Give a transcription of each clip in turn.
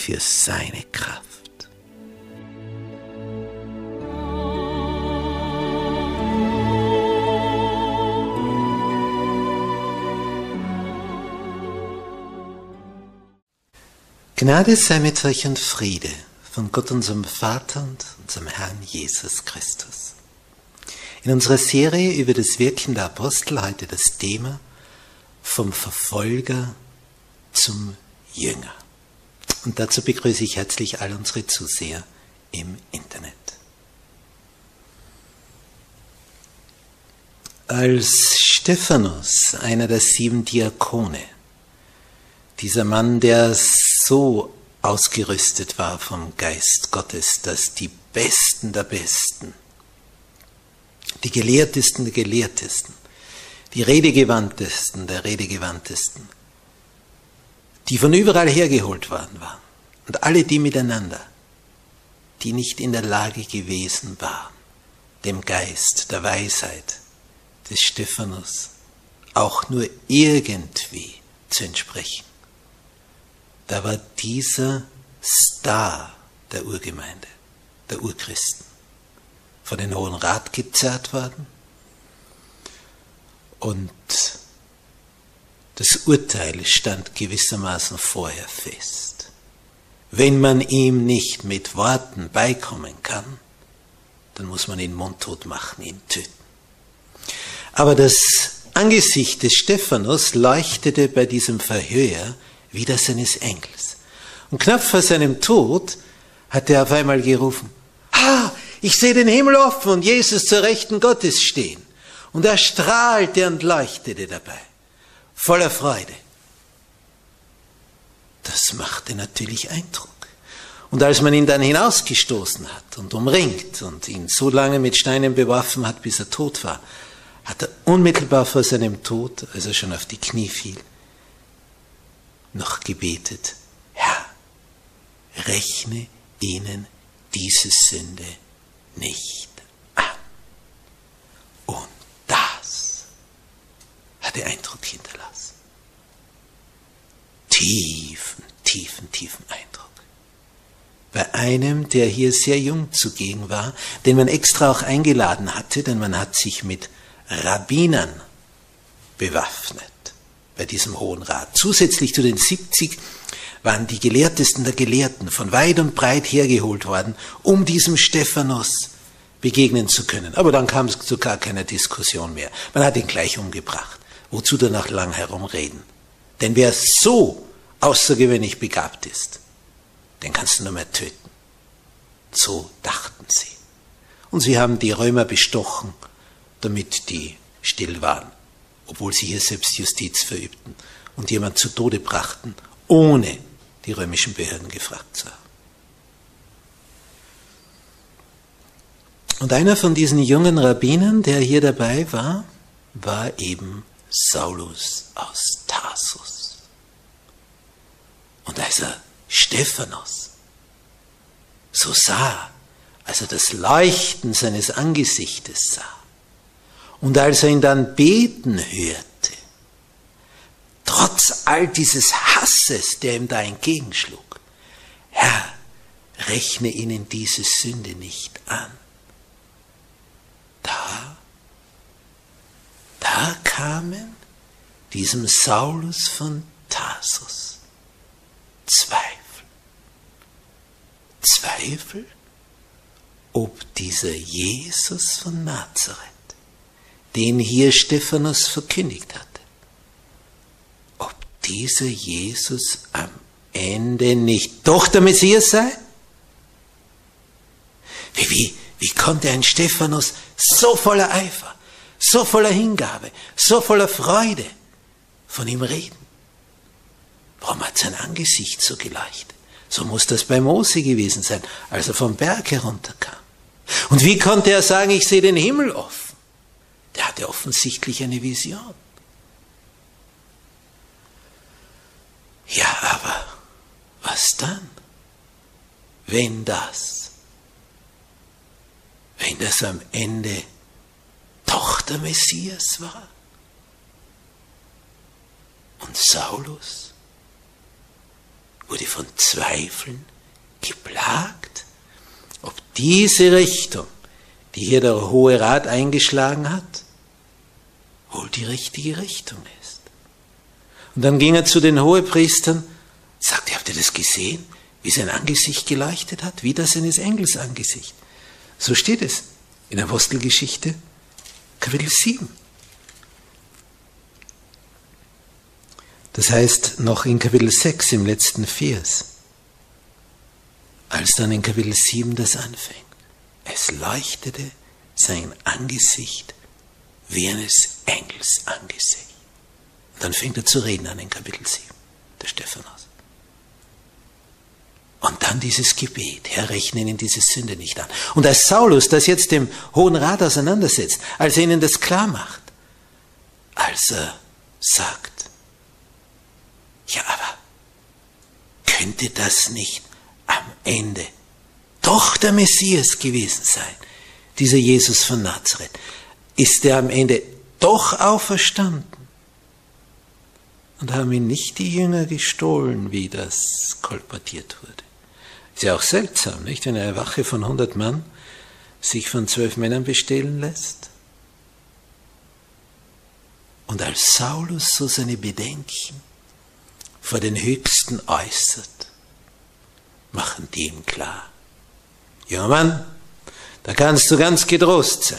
Für seine Kraft. Gnade sei mit euch und Friede von Gott unserem Vater und unserem Herrn Jesus Christus. In unserer Serie über das Wirken der Apostel heute das Thema vom Verfolger zum Jünger. Und dazu begrüße ich herzlich all unsere Zuseher im Internet. Als Stephanus, einer der sieben Diakone, dieser Mann, der so ausgerüstet war vom Geist Gottes, dass die Besten der Besten, die Gelehrtesten der Gelehrtesten, die Redegewandtesten der Redegewandtesten, die von überall hergeholt worden waren. Und alle die miteinander, die nicht in der Lage gewesen waren, dem Geist der Weisheit des Stephanus auch nur irgendwie zu entsprechen. Da war dieser Star der Urgemeinde, der Urchristen, von den Hohen Rat gezerrt worden und das Urteil stand gewissermaßen vorher fest. Wenn man ihm nicht mit Worten beikommen kann, dann muss man ihn mundtot machen, ihn töten. Aber das Angesicht des Stephanus leuchtete bei diesem Verhör wie das eines Engels. Und knapp vor seinem Tod hat er auf einmal gerufen, Ah, ich sehe den Himmel offen und Jesus zur Rechten Gottes stehen. Und er strahlte und leuchtete dabei voller Freude. Das machte natürlich Eindruck. Und als man ihn dann hinausgestoßen hat und umringt und ihn so lange mit Steinen beworfen hat, bis er tot war, hat er unmittelbar vor seinem Tod, als er schon auf die Knie fiel, noch gebetet, Herr, rechne ihnen diese Sünde nicht an. Und das hatte Eindruck hinterlassen tiefen, tiefen, tiefen Eindruck. Bei einem, der hier sehr jung zugegen war, den man extra auch eingeladen hatte, denn man hat sich mit Rabbinern bewaffnet bei diesem Hohen Rat. Zusätzlich zu den 70 waren die Gelehrtesten der Gelehrten von weit und breit hergeholt worden, um diesem Stephanus begegnen zu können. Aber dann kam es zu gar keiner Diskussion mehr. Man hat ihn gleich umgebracht. Wozu danach lang herumreden? Denn wer so außergewöhnlich begabt ist, den kannst du nur mehr töten. So dachten sie. Und sie haben die Römer bestochen, damit die still waren, obwohl sie hier Selbstjustiz verübten und jemand zu Tode brachten, ohne die römischen Behörden gefragt zu haben. Und einer von diesen jungen Rabbinern, der hier dabei war, war eben Saulus aus Tarsus. Und als er Stephanus so sah, als er das Leuchten seines Angesichtes sah, und als er ihn dann beten hörte, trotz all dieses Hasses, der ihm da entgegenschlug, Herr, rechne ihnen diese Sünde nicht an. Da, da kamen diesem Saulus von Tarsus. Zweifel. Zweifel, ob dieser Jesus von Nazareth, den hier Stephanus verkündigt hatte, ob dieser Jesus am Ende nicht doch der Messias sei? Wie, wie, wie konnte ein Stephanus so voller Eifer, so voller Hingabe, so voller Freude, von ihm reden? Warum hat sein Angesicht so geleuchtet? So muss das bei Mose gewesen sein, als er vom Berg herunterkam. Und wie konnte er sagen, ich sehe den Himmel offen? Der hatte offensichtlich eine Vision. Ja, aber was dann? Wenn das, wenn das am Ende doch der Messias war? Und Saulus wurde von Zweifeln geplagt, ob diese Richtung, die hier der Hohe Rat eingeschlagen hat, wohl die richtige Richtung ist. Und dann ging er zu den Hohepriestern, sagte, habt ihr das gesehen, wie sein Angesicht geleuchtet hat, wie das eines Engels Angesicht. So steht es in Apostelgeschichte, Kapitel 7. Das heißt noch in Kapitel 6 im letzten Vers, als dann in Kapitel 7 das anfängt. Es leuchtete sein Angesicht wie eines Engels Angesicht. Und dann fängt er zu reden an in Kapitel 7, der Stephanus. Und dann dieses Gebet, Herr, rechne ihnen diese Sünde nicht an. Und als Saulus das jetzt dem Hohen Rat auseinandersetzt, als er ihnen das klar macht, als er sagt, ja, aber könnte das nicht am Ende doch der Messias gewesen sein, dieser Jesus von Nazareth? Ist er am Ende doch auferstanden? Und haben ihn nicht die Jünger gestohlen, wie das kolportiert wurde? Ist ja auch seltsam, nicht? Wenn eine Wache von 100 Mann sich von zwölf Männern bestehlen lässt. Und als Saulus so seine Bedenken vor den Höchsten äußert, machen die ihm klar. Ja, Mann, da kannst du ganz getrost sein.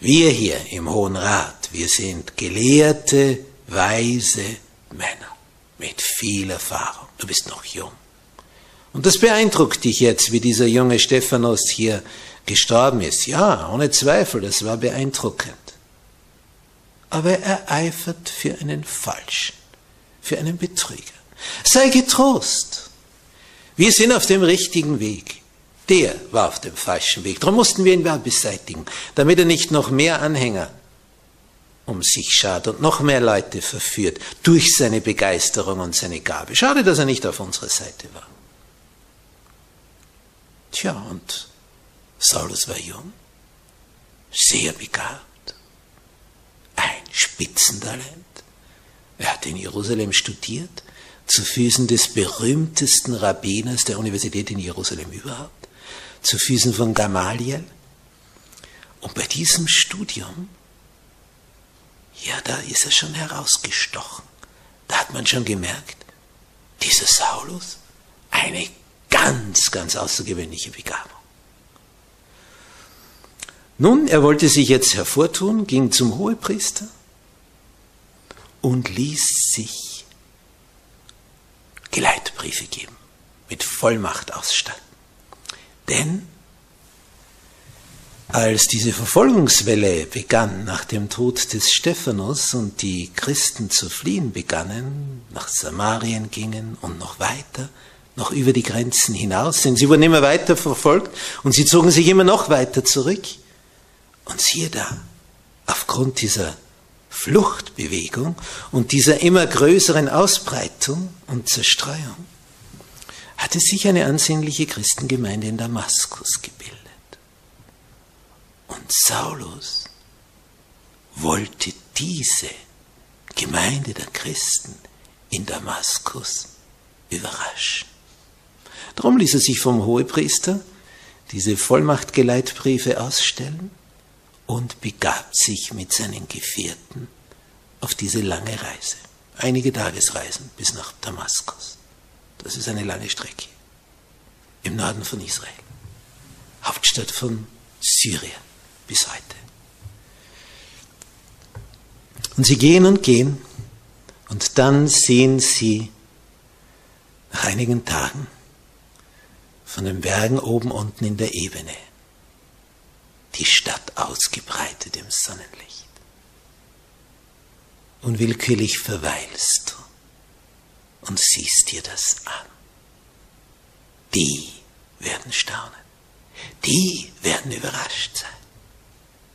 Wir hier im Hohen Rat, wir sind gelehrte, weise Männer mit viel Erfahrung. Du bist noch jung. Und das beeindruckt dich jetzt, wie dieser junge Stephanus hier gestorben ist. Ja, ohne Zweifel, das war beeindruckend. Aber er eifert für einen Falschen, für einen Betrüger. Sei getrost. Wir sind auf dem richtigen Weg. Der war auf dem falschen Weg. Darum mussten wir ihn beseitigen, damit er nicht noch mehr Anhänger um sich schart und noch mehr Leute verführt durch seine Begeisterung und seine Gabe. Schade, dass er nicht auf unserer Seite war. Tja, und Saulus war jung, sehr begabt, ein Spitzentalent. Er hat in Jerusalem studiert, zu Füßen des berühmtesten Rabbiners der Universität in Jerusalem überhaupt, zu Füßen von Gamaliel. Und bei diesem Studium, ja, da ist er schon herausgestochen. Da hat man schon gemerkt, dieser Saulus, eine ganz, ganz außergewöhnliche Begabung. Nun, er wollte sich jetzt hervortun, ging zum Hohepriester und ließ sich Geleitbriefe geben, mit Vollmacht ausstatten. Denn als diese Verfolgungswelle begann nach dem Tod des Stephanus und die Christen zu fliehen begannen, nach Samarien gingen und noch weiter, noch über die Grenzen hinaus, denn sie wurden immer weiter verfolgt und sie zogen sich immer noch weiter zurück. Und siehe da, aufgrund dieser Fluchtbewegung und dieser immer größeren Ausbreitung und Zerstreuung hatte sich eine ansehnliche Christengemeinde in Damaskus gebildet. Und Saulus wollte diese Gemeinde der Christen in Damaskus überraschen. Darum ließ er sich vom Hohepriester diese Vollmachtgeleitbriefe ausstellen und begab sich mit seinen Gefährten auf diese lange Reise. Einige Tagesreisen bis nach Damaskus. Das ist eine lange Strecke. im Norden von Israel, Hauptstadt von Syrien bis heute. Und sie gehen und gehen und dann sehen sie nach einigen Tagen von den Bergen oben unten in der Ebene die Stadt ausgebreitet im Sonnenlicht. Unwillkürlich verweilst du und siehst dir das an. Die werden staunen. Die werden überrascht sein.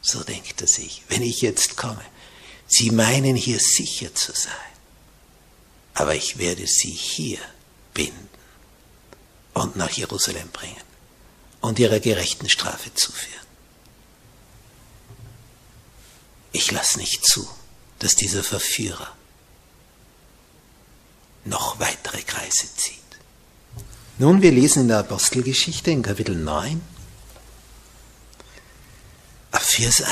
So denkt er sich, wenn ich jetzt komme. Sie meinen hier sicher zu sein, aber ich werde sie hier binden und nach Jerusalem bringen und ihrer gerechten Strafe zuführen. Ich lasse nicht zu, dass dieser Verführer noch weitere Kreise zieht. Nun, wir lesen in der Apostelgeschichte in Kapitel 9, ab Vers 1.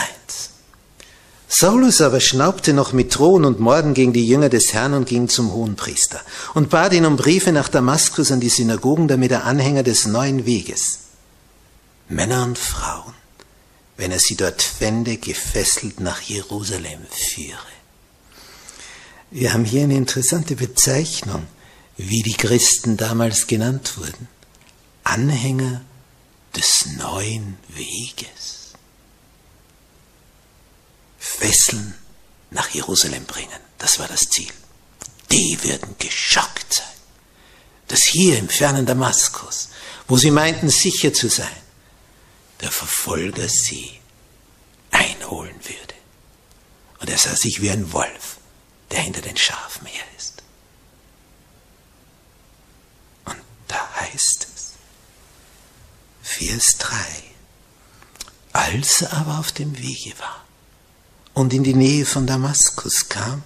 Saulus aber schnaubte noch mit Drohen und Morden gegen die Jünger des Herrn und ging zum Hohenpriester und bat ihn um Briefe nach Damaskus an die Synagogen, damit er Anhänger des neuen Weges, Männer und Frauen, wenn er sie dort fände, gefesselt nach Jerusalem führe. Wir haben hier eine interessante Bezeichnung, wie die Christen damals genannt wurden. Anhänger des neuen Weges. Fesseln nach Jerusalem bringen. Das war das Ziel. Die werden geschockt sein, dass hier im fernen Damaskus, wo sie meinten sicher zu sein, der Verfolger sie einholen würde. Und er sah sich wie ein Wolf, der hinter den Schafen her ist. Und da heißt es, Vers 3, als er aber auf dem Wege war, und in die Nähe von Damaskus kam,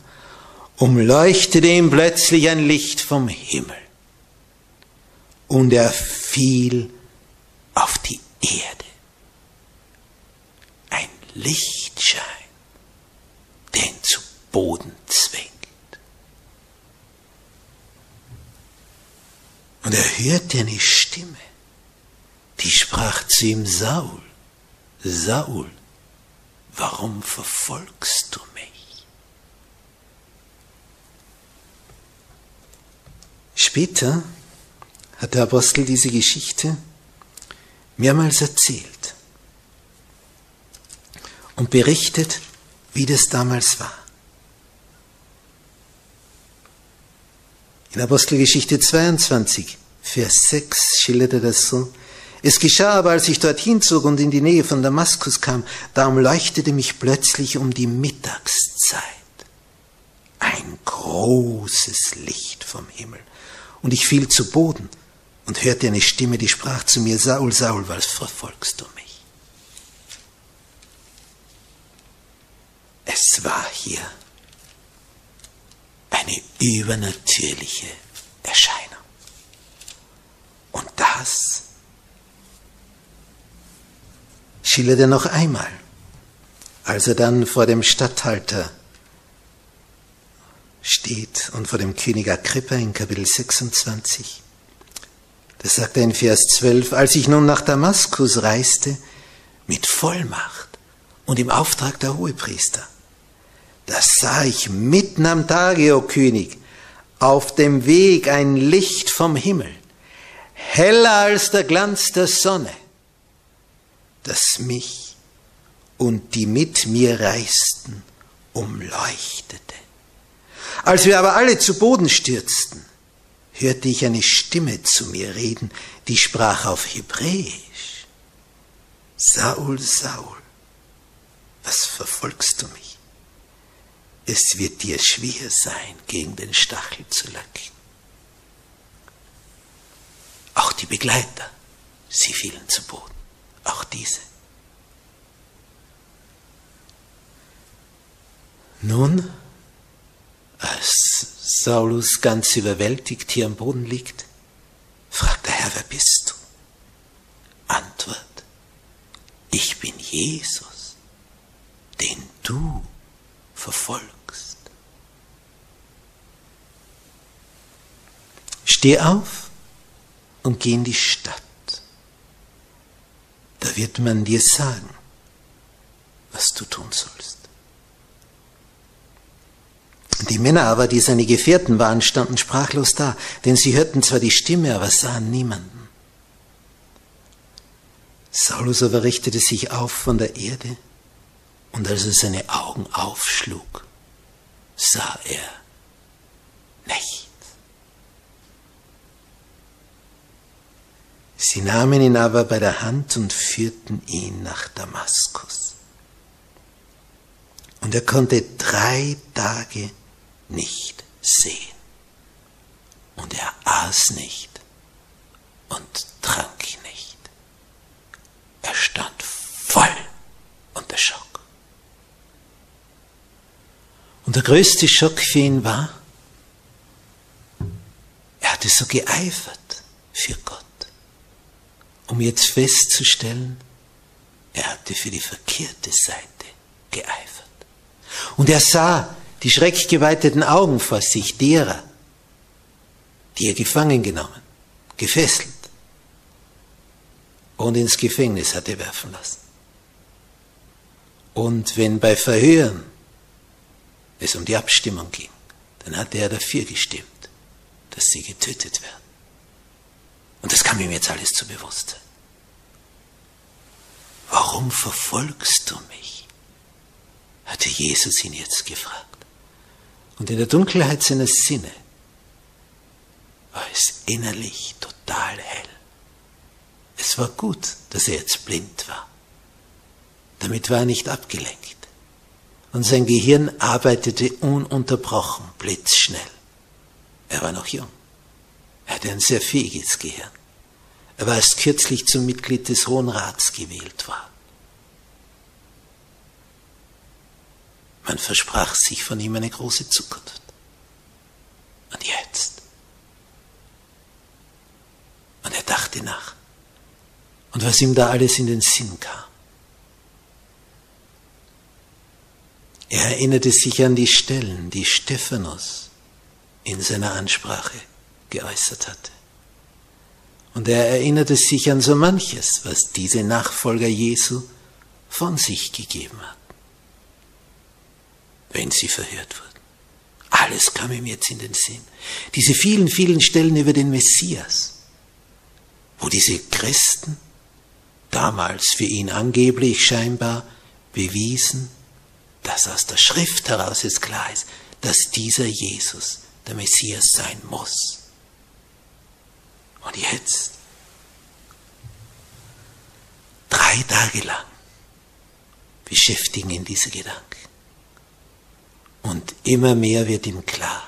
umleuchtete ihm plötzlich ein Licht vom Himmel. Und er fiel auf die Erde. Ein Lichtschein, der ihn zu Boden zwingt. Und er hörte eine Stimme, die sprach zu ihm, Saul, Saul, warum verfolgst du mich? Später hat der Apostel diese Geschichte mehrmals erzählt und berichtet, wie das damals war. In Apostelgeschichte 22, Vers 6 schildert er das so, es geschah aber, als ich dorthin zog und in die Nähe von Damaskus kam, da umleuchtete mich plötzlich um die Mittagszeit ein großes Licht vom Himmel. Und ich fiel zu Boden und hörte eine Stimme, die sprach zu mir, Saul, Saul, was verfolgst du mich? Es war hier eine übernatürliche Erscheinung. Und das schildert er noch einmal, als er dann vor dem Statthalter steht und vor dem König Agrippa in Kapitel 26. Das sagt er in Vers 12, als ich nun nach Damaskus reiste, mit Vollmacht und im Auftrag der Hohepriester, da sah ich mitten am Tage, o König, auf dem Weg ein Licht vom Himmel, heller als der Glanz der Sonne das mich und die mit mir reisten umleuchtete. Als wir aber alle zu Boden stürzten, hörte ich eine Stimme zu mir reden, die sprach auf Hebräisch. Saul, Saul, was verfolgst du mich? Es wird dir schwer sein, gegen den Stachel zu lacken. Auch die Begleiter, sie fielen zu Boden auch diese. Nun, als Saulus ganz überwältigt hier am Boden liegt, fragt der Herr, wer bist du? Antwort, ich bin Jesus, den du verfolgst. Steh auf und geh in die Stadt da wird man dir sagen, was du tun sollst. Die Männer aber, die seine Gefährten waren, standen sprachlos da, denn sie hörten zwar die Stimme, aber sahen niemanden. Saulus aber richtete sich auf von der Erde, und als er seine Augen aufschlug, sah er nichts. Sie nahmen ihn aber bei der Hand und führten ihn nach Damaskus. Und er konnte drei Tage nicht sehen. Und er aß nicht und trank nicht. Er stand voll unter Schock. Und der größte Schock für ihn war, er hatte so geeifert für Gott, um jetzt festzustellen, er hatte für die verkehrte Seite geeifert. Und er sah die schreckgeweiteten Augen vor sich derer, die er gefangen genommen, gefesselt und ins Gefängnis hatte werfen lassen. Und wenn bei Verhören es um die Abstimmung ging, dann hatte er dafür gestimmt, dass sie getötet werden. Und das kam ihm jetzt alles zu Bewusstsein. Warum verfolgst du mich? hatte Jesus ihn jetzt gefragt. Und in der Dunkelheit seiner Sinne war es innerlich total hell. Es war gut, dass er jetzt blind war. Damit war er nicht abgelenkt. Und sein Gehirn arbeitete ununterbrochen, blitzschnell. Er war noch jung. Er hatte ein sehr fähiges Gehirn. Er war erst kürzlich zum Mitglied des Hohen Rats gewählt worden. Man versprach sich von ihm eine große Zukunft. Und jetzt? Und er dachte nach. Und was ihm da alles in den Sinn kam. Er erinnerte sich an die Stellen, die Stephanus in seiner Ansprache geäußert hatte. Und er erinnerte sich an so manches, was diese Nachfolger Jesu von sich gegeben hat wenn sie verhört wurden. Alles kam ihm jetzt in den Sinn. Diese vielen, vielen Stellen über den Messias, wo diese Christen damals für ihn angeblich scheinbar bewiesen, dass aus der Schrift heraus es klar ist, dass dieser Jesus der Messias sein muss. Und jetzt, drei Tage lang, beschäftigen ihn diese Gedanken. Und immer mehr wird ihm klar,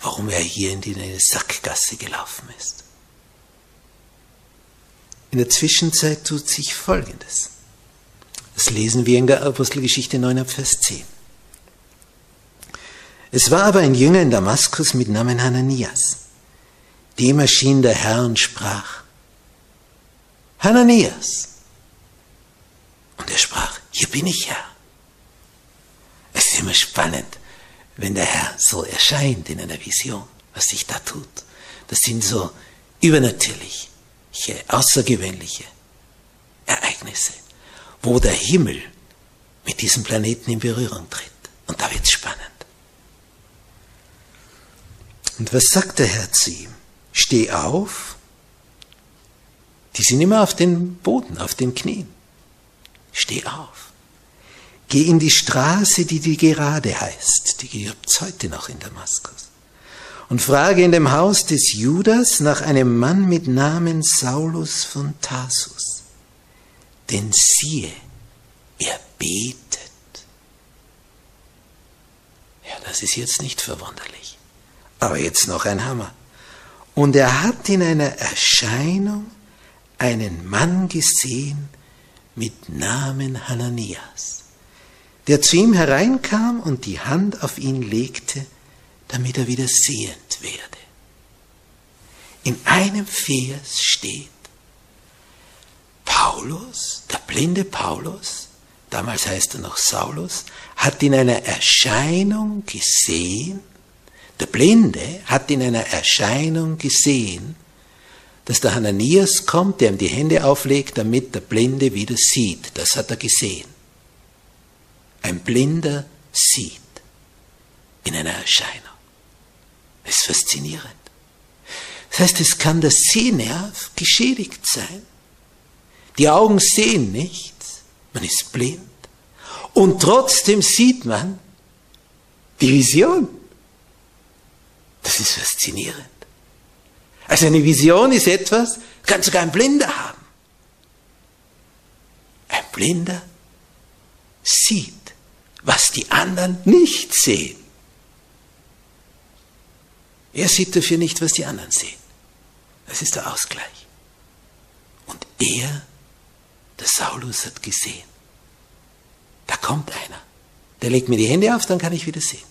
warum er hier in die Sackgasse gelaufen ist. In der Zwischenzeit tut sich Folgendes. Das lesen wir in der Apostelgeschichte 9 Vers 10. Es war aber ein Jünger in Damaskus mit Namen Hananias. Dem erschien der Herr und sprach, Hananias. Und er sprach, hier bin ich Herr. Es ist immer spannend, wenn der Herr so erscheint in einer Vision, was sich da tut. Das sind so übernatürliche, außergewöhnliche Ereignisse, wo der Himmel mit diesem Planeten in Berührung tritt. Und da wird es spannend. Und was sagt der Herr zu ihm? Steh auf. Die sind immer auf dem Boden, auf den Knien. Steh auf. Geh in die Straße, die die gerade heißt, die gibt es heute noch in Damaskus, und frage in dem Haus des Judas nach einem Mann mit Namen Saulus von Tarsus. Denn siehe, er betet. Ja, das ist jetzt nicht verwunderlich. Aber jetzt noch ein Hammer. Und er hat in einer Erscheinung einen Mann gesehen mit Namen Hananias der zu ihm hereinkam und die Hand auf ihn legte, damit er wieder sehend werde. In einem Vers steht, Paulus, der blinde Paulus, damals heißt er noch Saulus, hat in einer Erscheinung gesehen, der Blinde hat in einer Erscheinung gesehen, dass der Hananias kommt, der ihm die Hände auflegt, damit der Blinde wieder sieht. Das hat er gesehen. Ein Blinder sieht in einer Erscheinung. Das ist faszinierend. Das heißt, es kann der Sehnerv geschädigt sein. Die Augen sehen nichts, man ist blind. Und trotzdem sieht man die Vision. Das ist faszinierend. Also eine Vision ist etwas, kann sogar ein Blinder haben. Ein Blinder sieht, was die anderen nicht sehen. Er sieht dafür nicht, was die anderen sehen. Das ist der Ausgleich. Und er, der Saulus, hat gesehen. Da kommt einer. Der legt mir die Hände auf, dann kann ich wieder sehen.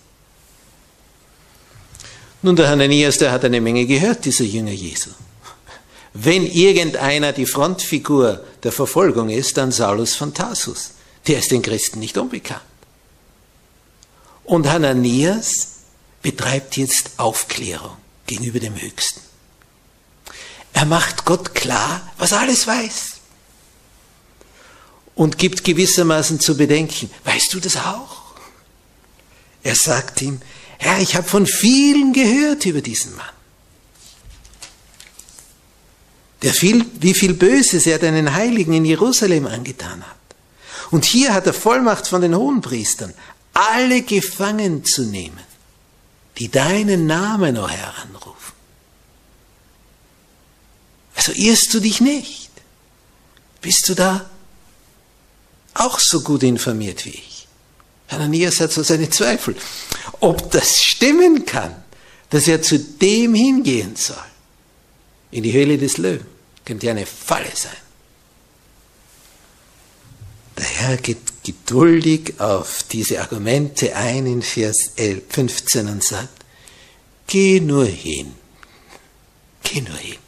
Nun, der Hananias, der hat eine Menge gehört, dieser Jünger Jesu. Wenn irgendeiner die Frontfigur der Verfolgung ist, dann Saulus von Tarsus. Der ist den Christen nicht unbekannt. Und Hananias betreibt jetzt Aufklärung gegenüber dem Höchsten. Er macht Gott klar, was alles weiß. Und gibt gewissermaßen zu bedenken, weißt du das auch? Er sagt ihm, Herr, ich habe von vielen gehört über diesen Mann. Der viel, wie viel Böses er deinen Heiligen in Jerusalem angetan hat. Und hier hat er Vollmacht von den Hohenpriestern, alle gefangen zu nehmen die deinen Namen, o oh Herr, anrufen. Also irrst du dich nicht? Bist du da auch so gut informiert wie ich? Hananias hat so seine Zweifel, ob das stimmen kann, dass er zu dem hingehen soll. In die Höhle des Löwen. Könnte ja eine Falle sein. Der Herr geht geduldig auf diese Argumente ein in Vers 15 und sagt, geh nur hin, geh nur hin,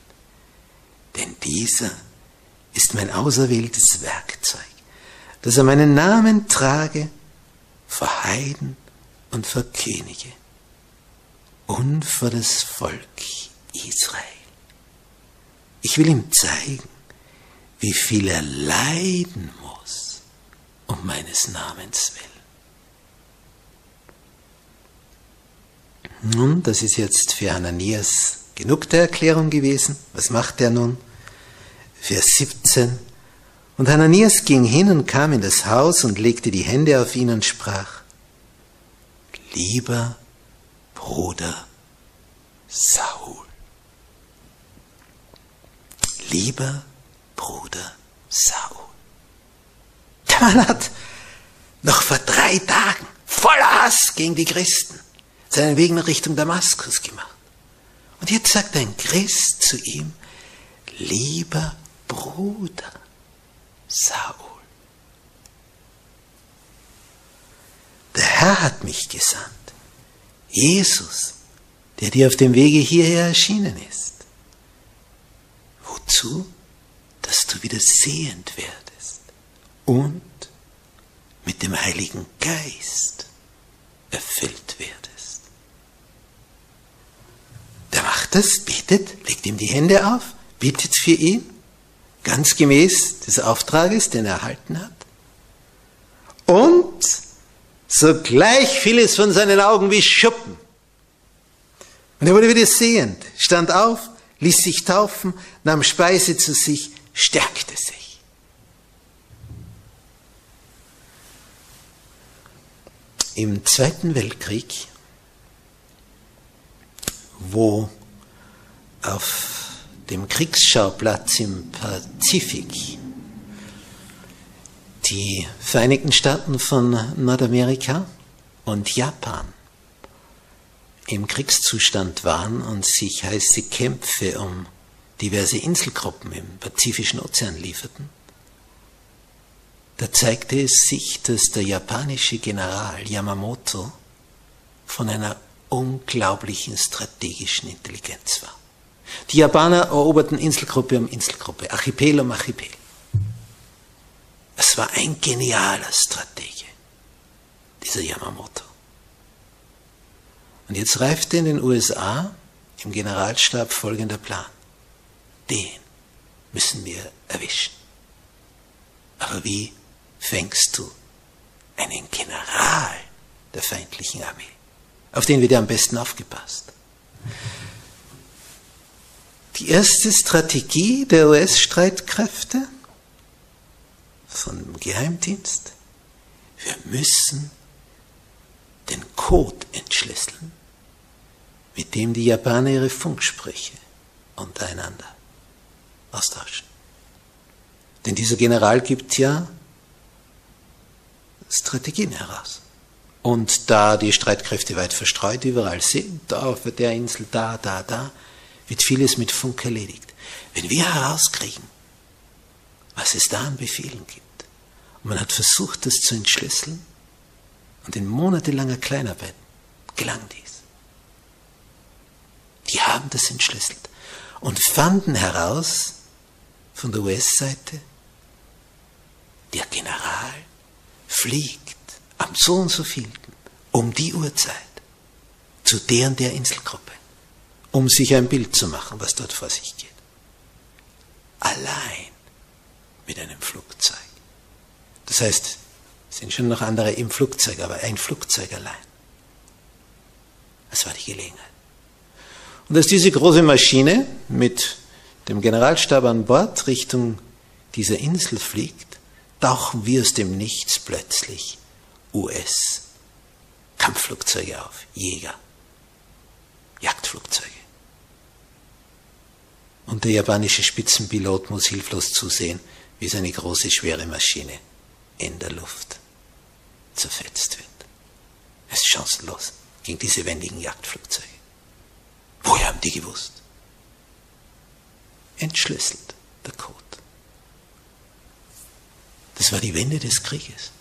denn dieser ist mein auserwähltes Werkzeug, dass er meinen Namen trage vor Heiden und vor Könige und vor das Volk Israel. Ich will ihm zeigen, wie viel er leiden muss um meines Namens willen. Nun, das ist jetzt für Ananias genug der Erklärung gewesen. Was macht er nun? Vers 17. Und Hananias ging hin und kam in das Haus und legte die Hände auf ihn und sprach, lieber Bruder Saul, lieber Bruder Saul. Der Mann hat noch vor drei Tagen voller Hass gegen die Christen seinen Weg nach Richtung Damaskus gemacht. Und jetzt sagt ein Christ zu ihm, lieber Bruder Saul, der Herr hat mich gesandt, Jesus, der dir auf dem Wege hierher erschienen ist. Wozu? Dass du wieder sehend werdest und mit dem Heiligen Geist erfüllt werdest. Der macht das, betet, legt ihm die Hände auf, betet für ihn, ganz gemäß des Auftrages, den er erhalten hat. Und sogleich fiel es von seinen Augen wie Schuppen. Und er wurde wieder sehend, stand auf, ließ sich taufen, nahm Speise zu sich, stärkte sich. im Zweiten Weltkrieg, wo auf dem Kriegsschauplatz im Pazifik die Vereinigten Staaten von Nordamerika und Japan im Kriegszustand waren und sich heiße Kämpfe um diverse Inselgruppen im Pazifischen Ozean lieferten, da zeigte es sich, dass der japanische General Yamamoto von einer unglaublichen strategischen Intelligenz war. Die Japaner eroberten Inselgruppe um Inselgruppe, Archipel um Archipel. Es war ein genialer Stratege, dieser Yamamoto. Und jetzt reifte in den USA im Generalstab folgender Plan. den müssen wir erwischen. Aber wie fängst du einen General der feindlichen Armee? Auf den wird ja am besten aufgepasst. Die erste Strategie der US-Streitkräfte vom Geheimdienst, wir müssen den Code entschlüsseln, mit dem die Japaner ihre Funksprüche untereinander austauschen. Denn dieser General gibt ja Strategien heraus. Und da die Streitkräfte weit verstreut überall sind, da auf der Insel, da, da, da, wird vieles mit Funk erledigt. Wenn wir herauskriegen, was es da an Befehlen gibt, und man hat versucht, das zu entschlüsseln, und in monatelanger Kleinarbeit gelang dies. Die haben das entschlüsselt und fanden heraus von der US-Seite, der General fliegt am so und so vielten um die Uhrzeit zu der und der Inselgruppe um sich ein Bild zu machen, was dort vor sich geht. Allein mit einem Flugzeug. Das heißt, es sind schon noch andere im Flugzeug, aber ein Flugzeug allein. Das war die Gelegenheit. Und als diese große Maschine mit dem Generalstab an Bord Richtung dieser Insel fliegt, tauchen wir aus dem Nichts plötzlich US-Kampfflugzeuge auf, Jäger, Jagdflugzeuge. Und der japanische Spitzenpilot muss hilflos zusehen, wie seine große, schwere Maschine in der Luft zerfetzt wird. Es ist chancenlos gegen diese wendigen Jagdflugzeuge. Woher haben die gewusst? Entschlüsselt der Code. Das war die Wende des Krieges.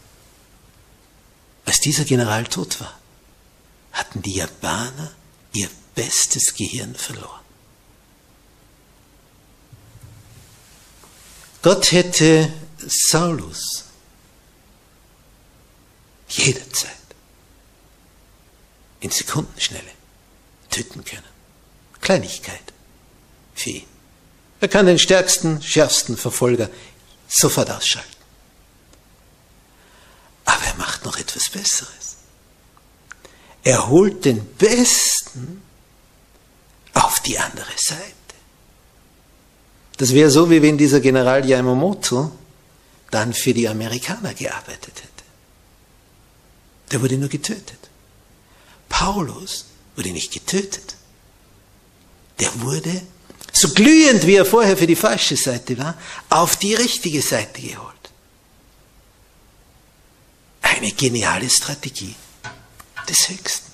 Als dieser General tot war, hatten die Japaner ihr bestes Gehirn verloren. Gott hätte Saulus jederzeit in Sekundenschnelle töten können. Kleinigkeit für ihn. Er kann den stärksten, schärfsten Verfolger sofort ausschalten. Aber er macht noch etwas Besseres. Er holt den Besten auf die andere Seite. Das wäre so, wie wenn dieser General Yamamoto dann für die Amerikaner gearbeitet hätte. Der wurde nur getötet. Paulus wurde nicht getötet. Der wurde, so glühend wie er vorher für die falsche Seite war, auf die richtige Seite geholt. Eine geniale Strategie des Höchsten.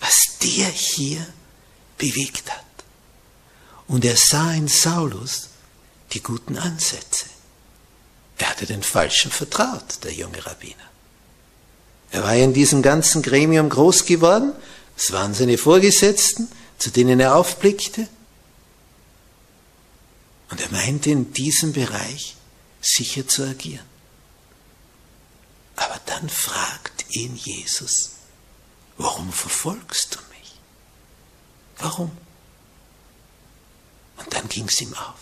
Was der hier bewegt hat. Und er sah in Saulus die guten Ansätze. Er hatte den Falschen vertraut, der junge Rabbiner. Er war in diesem ganzen Gremium groß geworden, es waren seine Vorgesetzten, zu denen er aufblickte. Und er meinte in diesem Bereich sicher zu agieren. Aber dann fragt ihn Jesus, warum verfolgst du mich? Warum? Und dann ging es ihm auf.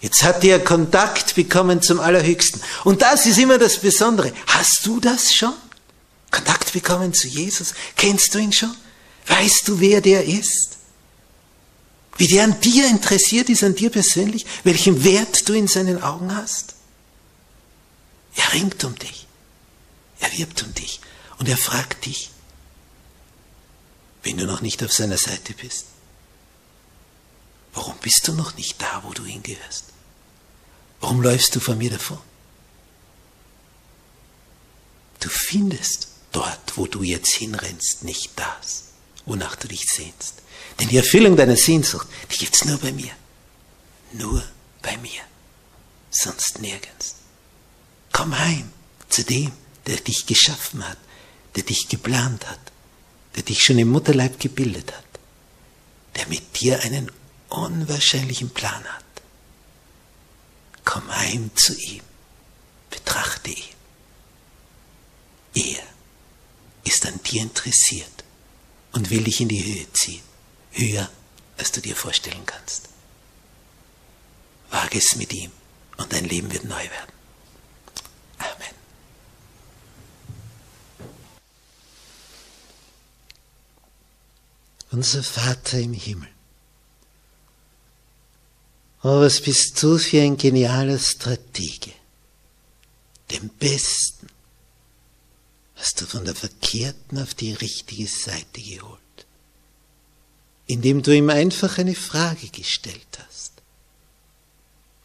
Jetzt hat er Kontakt bekommen zum Allerhöchsten. Und das ist immer das Besondere. Hast du das schon? Kontakt bekommen zu Jesus? Kennst du ihn schon? Weißt du, wer der ist? Wie der an dir interessiert ist, an dir persönlich? Welchen Wert du in seinen Augen hast? Er ringt um dich. Er wirbt um dich. Und er fragt dich, wenn du noch nicht auf seiner Seite bist, Warum bist du noch nicht da, wo du hingehörst? Warum läufst du von mir davon? Du findest dort, wo du jetzt hinrennst, nicht das, wonach du dich sehnst. Denn die Erfüllung deiner Sehnsucht, die gibt's nur bei mir. Nur bei mir. Sonst nirgends. Komm heim zu dem, der dich geschaffen hat, der dich geplant hat, der dich schon im Mutterleib gebildet hat, der mit dir einen unwahrscheinlichen Plan hat. Komm heim zu ihm, betrachte ihn. Er ist an dir interessiert und will dich in die Höhe ziehen, höher als du dir vorstellen kannst. Wage es mit ihm und dein Leben wird neu werden. Amen. Unser Vater im Himmel. Oh, was bist du für ein genialer Stratege. Den Besten hast du von der verkehrten auf die richtige Seite geholt, indem du ihm einfach eine Frage gestellt hast.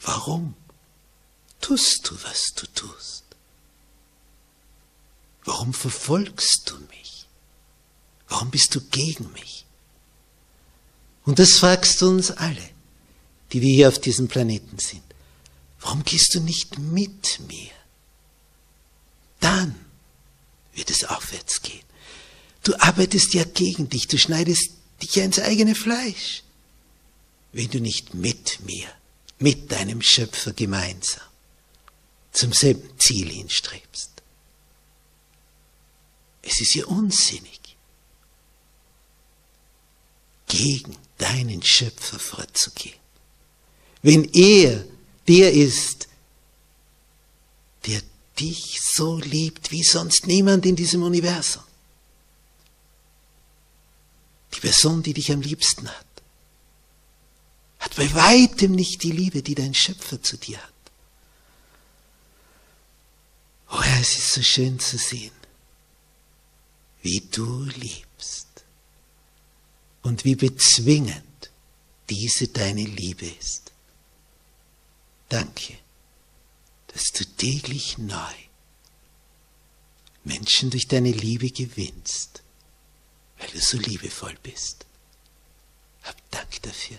Warum tust du, was du tust? Warum verfolgst du mich? Warum bist du gegen mich? Und das fragst du uns alle, die wir hier auf diesem Planeten sind. Warum gehst du nicht mit mir? Dann wird es aufwärts gehen. Du arbeitest ja gegen dich, du schneidest dich ja ins eigene Fleisch, wenn du nicht mit mir, mit deinem Schöpfer gemeinsam zum selben Ziel hinstrebst. Es ist ja unsinnig, gegen deinen Schöpfer vorzugehen. Wenn er der ist, der dich so liebt wie sonst niemand in diesem Universum. Die Person, die dich am liebsten hat, hat bei weitem nicht die Liebe, die dein Schöpfer zu dir hat. Oh Herr, es ist so schön zu sehen, wie du liebst und wie bezwingend diese deine Liebe ist. Danke dass du täglich neu Menschen durch deine Liebe gewinnst, weil du so liebevoll bist. Hab Dank dafür.